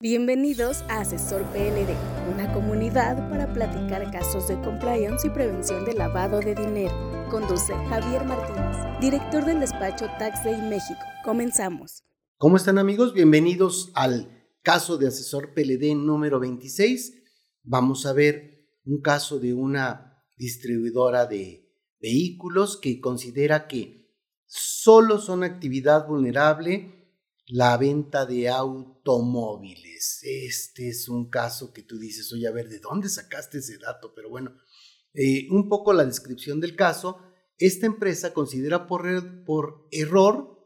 Bienvenidos a Asesor PLD, una comunidad para platicar casos de compliance y prevención de lavado de dinero. Conduce Javier Martínez, director del despacho Tax Day México. Comenzamos. ¿Cómo están amigos? Bienvenidos al caso de Asesor PLD número 26. Vamos a ver un caso de una distribuidora de vehículos que considera que solo son actividad vulnerable la venta de automóviles. Este es un caso que tú dices, oye, a ver, ¿de dónde sacaste ese dato? Pero bueno, eh, un poco la descripción del caso. Esta empresa considera por, er, por error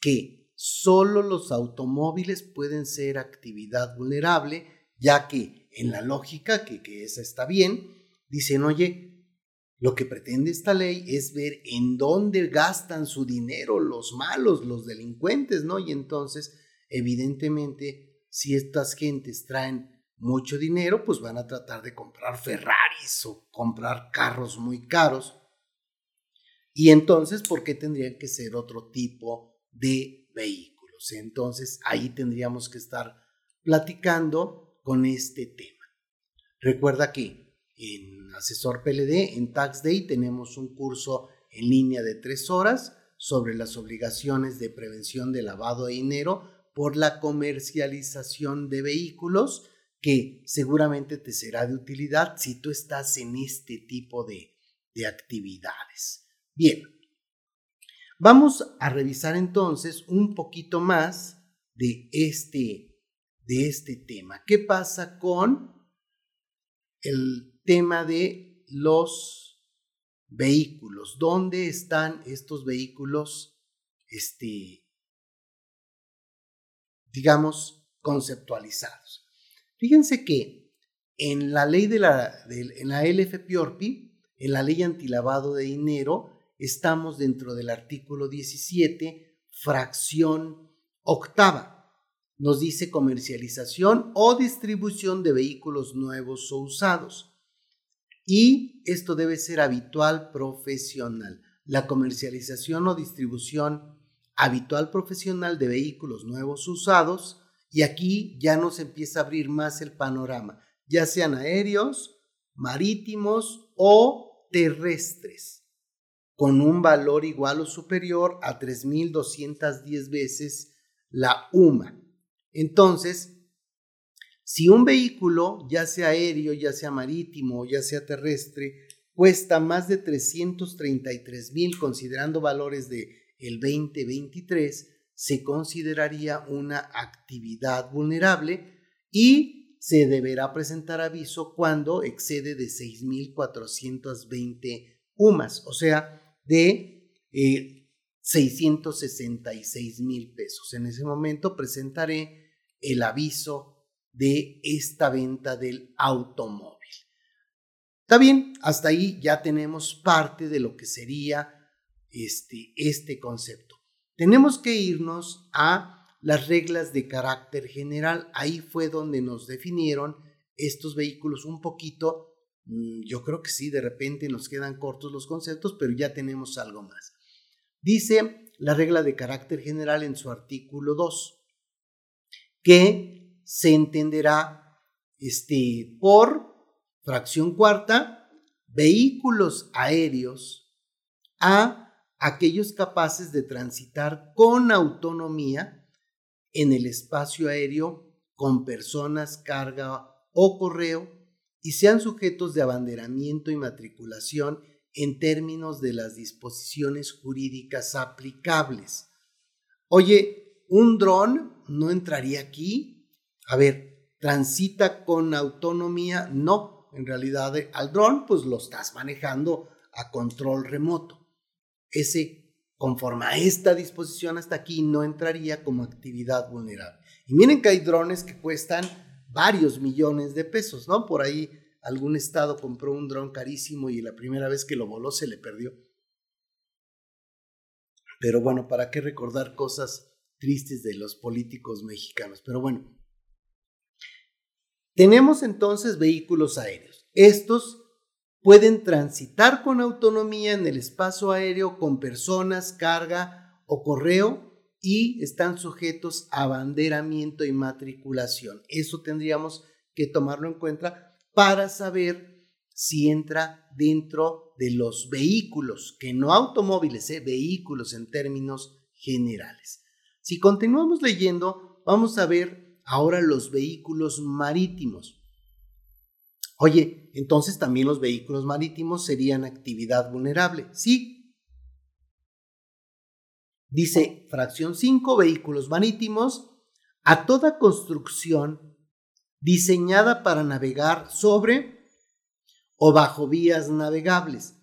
que solo los automóviles pueden ser actividad vulnerable, ya que en la lógica, que, que esa está bien, dicen, oye, lo que pretende esta ley es ver en dónde gastan su dinero los malos, los delincuentes, ¿no? Y entonces, evidentemente, si estas gentes traen mucho dinero, pues van a tratar de comprar Ferraris o comprar carros muy caros. Y entonces, ¿por qué tendrían que ser otro tipo de vehículos? Entonces, ahí tendríamos que estar platicando con este tema. Recuerda que en Asesor PLD, en Tax Day, tenemos un curso en línea de tres horas sobre las obligaciones de prevención de lavado de dinero por la comercialización de vehículos, que seguramente te será de utilidad si tú estás en este tipo de, de actividades. Bien, vamos a revisar entonces un poquito más de este, de este tema. ¿Qué pasa con el tema de los vehículos. ¿Dónde están estos vehículos, este, digamos, conceptualizados? Fíjense que en la ley de la, en la LFPORPI, en la ley antilavado de dinero, estamos dentro del artículo 17, fracción octava. Nos dice comercialización o distribución de vehículos nuevos o usados y esto debe ser habitual profesional. La comercialización o distribución habitual profesional de vehículos nuevos usados y aquí ya nos empieza a abrir más el panorama, ya sean aéreos, marítimos o terrestres, con un valor igual o superior a 3.210 veces la UMA. Entonces, si un vehículo, ya sea aéreo, ya sea marítimo, ya sea terrestre, cuesta más de 333 mil, considerando valores de el 2023, se consideraría una actividad vulnerable y se deberá presentar aviso cuando excede de 6.420 UMAS, o sea, de 666 eh, mil pesos. En ese momento presentaré el aviso de esta venta del automóvil. Está bien, hasta ahí ya tenemos parte de lo que sería este, este concepto. Tenemos que irnos a las reglas de carácter general. Ahí fue donde nos definieron estos vehículos un poquito. Mm, yo creo que sí, de repente nos quedan cortos los conceptos, pero ya tenemos algo más. Dice la regla de carácter general en su artículo 2 que se entenderá este, por fracción cuarta, vehículos aéreos a aquellos capaces de transitar con autonomía en el espacio aéreo con personas, carga o correo y sean sujetos de abanderamiento y matriculación en términos de las disposiciones jurídicas aplicables. Oye, un dron no entraría aquí a ver, transita con autonomía, no, en realidad al dron pues lo estás manejando a control remoto. Ese, conforme a esta disposición hasta aquí, no entraría como actividad vulnerable. Y miren que hay drones que cuestan varios millones de pesos, ¿no? Por ahí algún estado compró un dron carísimo y la primera vez que lo voló se le perdió. Pero bueno, ¿para qué recordar cosas tristes de los políticos mexicanos? Pero bueno, tenemos entonces vehículos aéreos. Estos pueden transitar con autonomía en el espacio aéreo con personas, carga o correo y están sujetos a abanderamiento y matriculación. Eso tendríamos que tomarlo en cuenta para saber si entra dentro de los vehículos, que no automóviles, ¿eh? vehículos en términos generales. Si continuamos leyendo, vamos a ver ahora los vehículos marítimos. Oye, entonces también los vehículos marítimos serían actividad vulnerable. Sí, Dice fracción 5, vehículos marítimos, a toda construcción diseñada para navegar sobre o bajo vías navegables,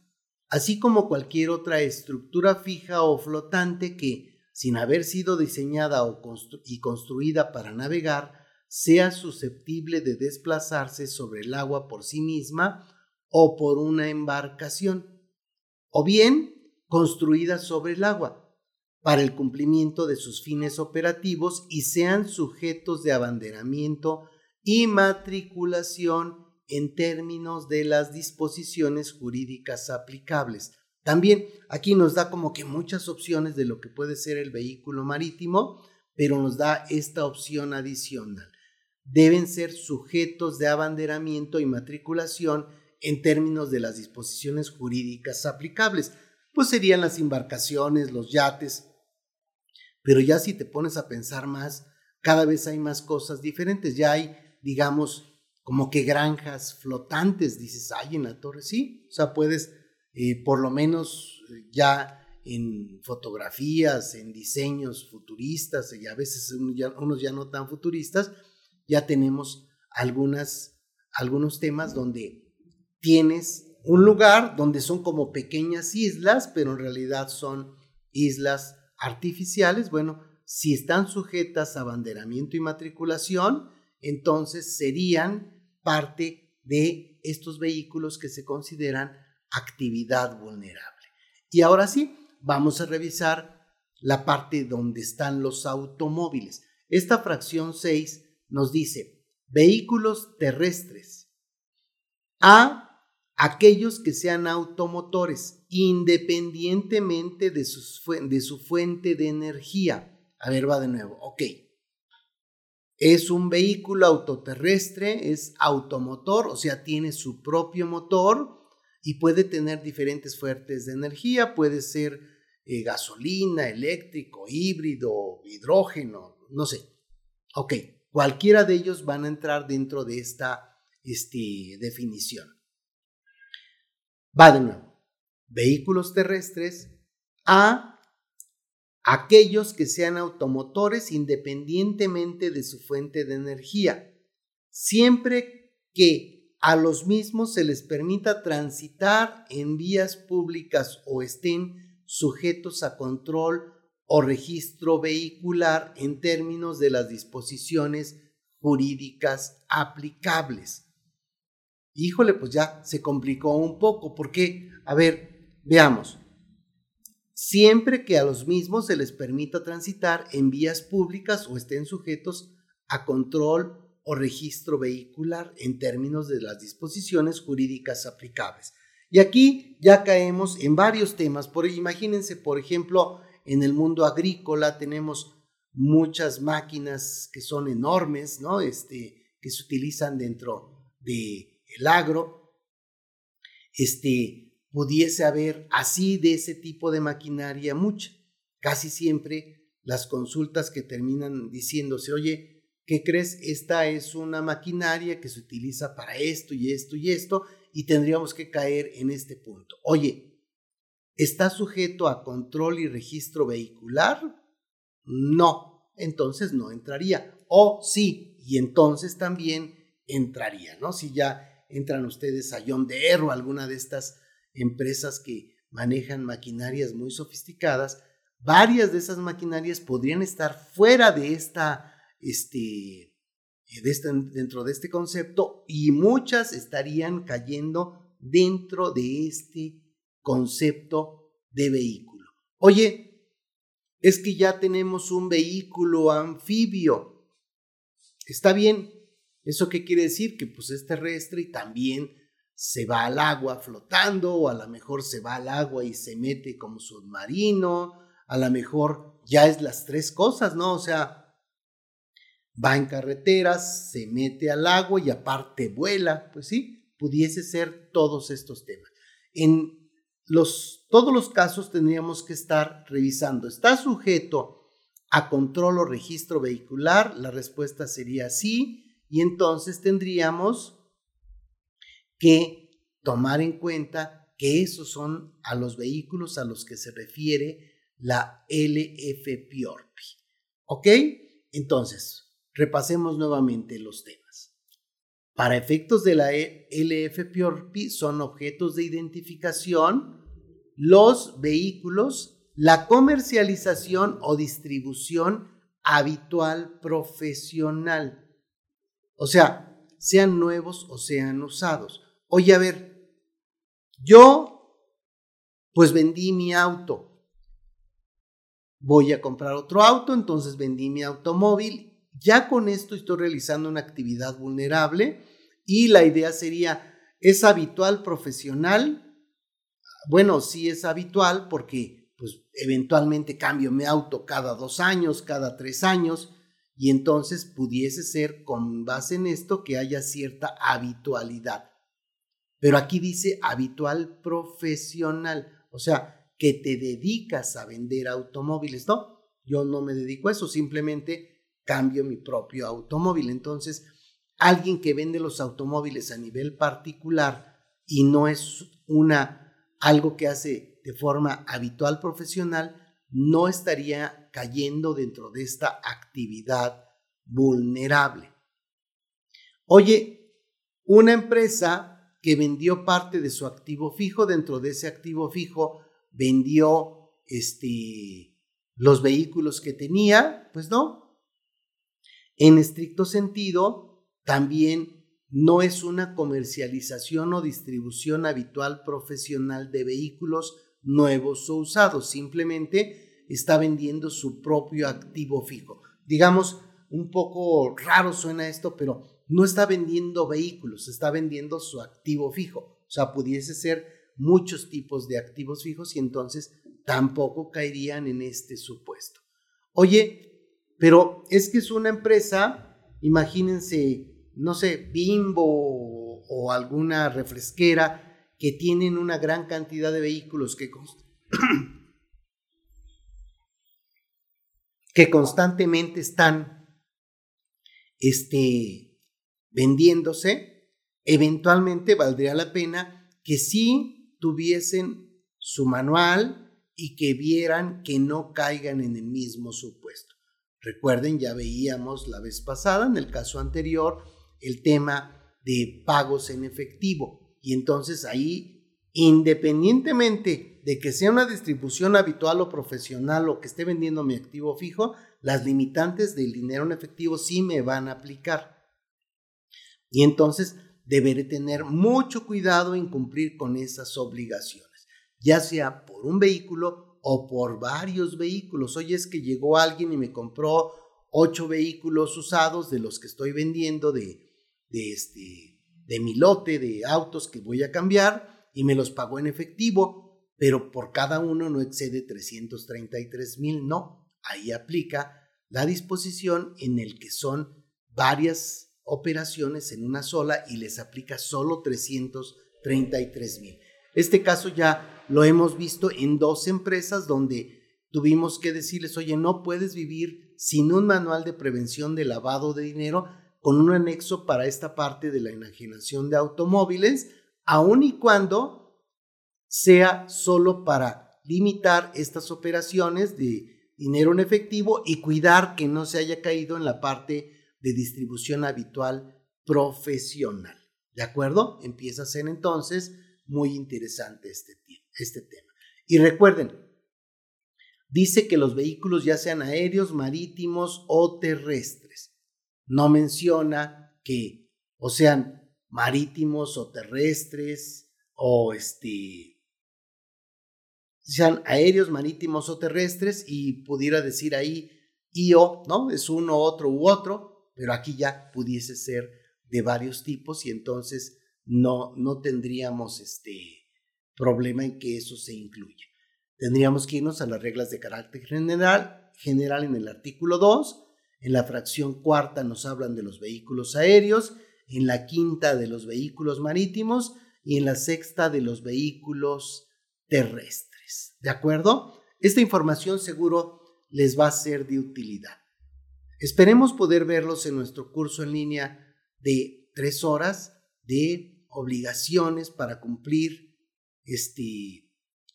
así como cualquier otra estructura fija o flotante que, sin haber sido diseñada o y construida para navegar, sea susceptible de desplazarse sobre el agua por sí misma o por una embarcación, o bien construida sobre el agua para el cumplimiento de sus fines operativos y sean sujetos de abanderamiento y matriculación en términos de las disposiciones jurídicas aplicables. También aquí nos da como que muchas opciones de lo que puede ser el vehículo marítimo, pero nos da esta opción adicional. Deben ser sujetos de abanderamiento y matriculación en términos de las disposiciones jurídicas aplicables, pues serían las embarcaciones, los yates, pero ya si te pones a pensar más, cada vez hay más cosas diferentes. Ya hay, digamos, como que granjas flotantes, dices, ay, en la torre, sí. O sea, puedes, eh, por lo menos ya en fotografías, en diseños futuristas, y a veces unos ya, no tan futuristas, ya tenemos algunas, algunos temas donde tienes un lugar donde son como pequeñas islas, pero en realidad son islas artificiales, bueno, si están sujetas a abanderamiento y matriculación, entonces serían parte de estos vehículos que se consideran actividad vulnerable. Y ahora sí, vamos a revisar la parte donde están los automóviles. Esta fracción 6 nos dice vehículos terrestres. A aquellos que sean automotores, independientemente de, de, su fuente de energía. A ver, va de nuevo. Ok. Es un vehículo autoterrestre, es automotor, o sea, tiene su propio motor y puede tener diferentes fuentes de energía, puede ser eh, gasolina, eléctrico, híbrido, hidrógeno, no sé. Ok, cualquiera de ellos van a entrar dentro de esta este, definición. Va. Vehículos terrestres a aquellos que sean automotores independientemente de su fuente de energía, siempre que a los mismos se les permita transitar en vías públicas o estén sujetos a control o registro vehicular en términos de las disposiciones jurídicas aplicables. Híjole, pues ya se complicó un poco, porque, a ver, veamos, siempre que a los mismos se les permita transitar en vías públicas o estén sujetos a control o registro vehicular en términos de las disposiciones jurídicas aplicables. Y aquí ya caemos en varios temas. Por, imagínense, por ejemplo, en el mundo agrícola tenemos muchas máquinas que son enormes, ¿no? Este, que se utilizan dentro de el agro, este, pudiese haber así de ese tipo de maquinaria mucha. Casi siempre las consultas que terminan diciéndose, oye, ¿qué crees? Esta es una maquinaria que se utiliza para esto y esto y esto, y tendríamos que caer en este punto. Oye, ¿está sujeto a control y registro vehicular? No, entonces no entraría. O sí, y entonces también entraría, ¿no? Si ya entran ustedes a John Deere o alguna de estas empresas que manejan maquinarias muy sofisticadas, varias de esas maquinarias podrían estar fuera de esta, este, de este, dentro de este concepto y muchas estarían cayendo dentro de este concepto de vehículo. Oye, es que ya tenemos un vehículo anfibio. Está bien, ¿Eso qué quiere decir? Que pues es terrestre y también se va al agua flotando o a lo mejor se va al agua y se mete como submarino, a lo mejor ya es las tres cosas, ¿no? O sea, va en carreteras, se mete al agua y aparte vuela, pues sí, pudiese ser todos estos temas. En los, todos los casos tendríamos que estar revisando. ¿Está sujeto a control o registro vehicular? La respuesta sería sí. Y entonces tendríamos que tomar en cuenta que esos son a los vehículos a los que se refiere la LFPORPI. ¿Ok? Entonces, repasemos nuevamente los temas. Para efectos de la LFPORPI son objetos de identificación los vehículos, la comercialización o distribución habitual profesional. O sea, sean nuevos o sean usados. Oye, a ver, yo pues vendí mi auto. Voy a comprar otro auto, entonces vendí mi automóvil. Ya con esto estoy realizando una actividad vulnerable y la idea sería, ¿es habitual profesional? Bueno, sí es habitual porque pues eventualmente cambio mi auto cada dos años, cada tres años, y entonces pudiese ser con base en esto que haya cierta habitualidad. Pero aquí dice habitual profesional, o sea, que te dedicas a vender automóviles. No, yo no me dedico a eso, simplemente cambio mi propio automóvil. Entonces, alguien que vende los automóviles a nivel particular y no es una algo que hace de forma habitual profesional, no estaría cayendo dentro de esta actividad vulnerable. Oye, una empresa que vendió parte de su activo fijo, dentro de ese activo fijo vendió este, los vehículos que tenía, pues no. En estricto sentido, también no es una comercialización o distribución habitual profesional de vehículos nuevos o usados, simplemente está vendiendo su propio activo fijo. Digamos, un poco raro suena esto, pero no está vendiendo vehículos, está vendiendo su activo fijo. O sea, pudiese ser muchos tipos de activos fijos y entonces tampoco caerían en este supuesto. Oye, pero es que es una empresa, imagínense, no sé, bimbo o, alguna refresquera que tienen una gran cantidad de vehículos que, constantemente están este, vendiéndose, eventualmente valdría la pena que sí tuviesen su manual y que vieran que no caigan en el mismo supuesto. Recuerden, ya veíamos la vez pasada, en el caso anterior, el tema de pagos en efectivo. Y entonces ahí, independientemente de que sea una distribución habitual o profesional o que esté vendiendo mi activo fijo, las limitantes del dinero en efectivo sí me van a aplicar. Y entonces deberé tener mucho cuidado en cumplir con esas obligaciones, ya sea por un vehículo o por varios vehículos. Hoy es que llegó alguien y me compró ocho vehículos usados de los que estoy vendiendo de de, este, de mi lote de autos que voy a cambiar y me los pagó en efectivo, pero por cada uno no excede 333 mil, no. Ahí aplica la disposición en el que son varias operaciones en una sola y les aplica solo 333 mil. Este caso ya lo hemos visto en dos empresas donde tuvimos que decirles, oye, no puedes vivir sin un manual de prevención de lavado de dinero con un anexo para esta parte de la enajenación de automóviles, aun y cuando sea solo para limitar estas operaciones de dinero en efectivo y cuidar que no se haya caído en la parte de distribución habitual profesional. ¿De acuerdo? Empieza a ser entonces muy interesante este, este tema. Y recuerden, dice que los vehículos ya sean aéreos, marítimos o terrestres no menciona que o sean marítimos o terrestres o este sean aéreos, marítimos o terrestres y pudiera decir ahí y o, ¿no? Es uno, otro u otro, pero aquí ya pudiese ser de varios tipos y entonces no, no tendríamos este problema en que eso se incluya. Tendríamos que irnos a las reglas de carácter general general en el artículo 2, en la fracción cuarta nos hablan de los vehículos aéreos, en la quinta de los vehículos marítimos y en la sexta de los vehículos terrestres. ¿De acuerdo? Esta información seguro les va a ser de utilidad. Esperemos poder verlos en nuestro curso en línea de tres horas de obligaciones para cumplir este,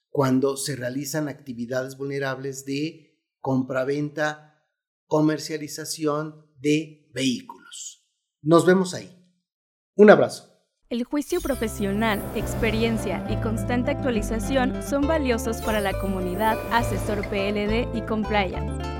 cuando se realizan actividades vulnerables de compraventa, comercialización de vehículos. Nos vemos ahí. Un abrazo. El juicio profesional, experiencia y constante actualización son valiosos para la comunidad asesor PLD y compliance.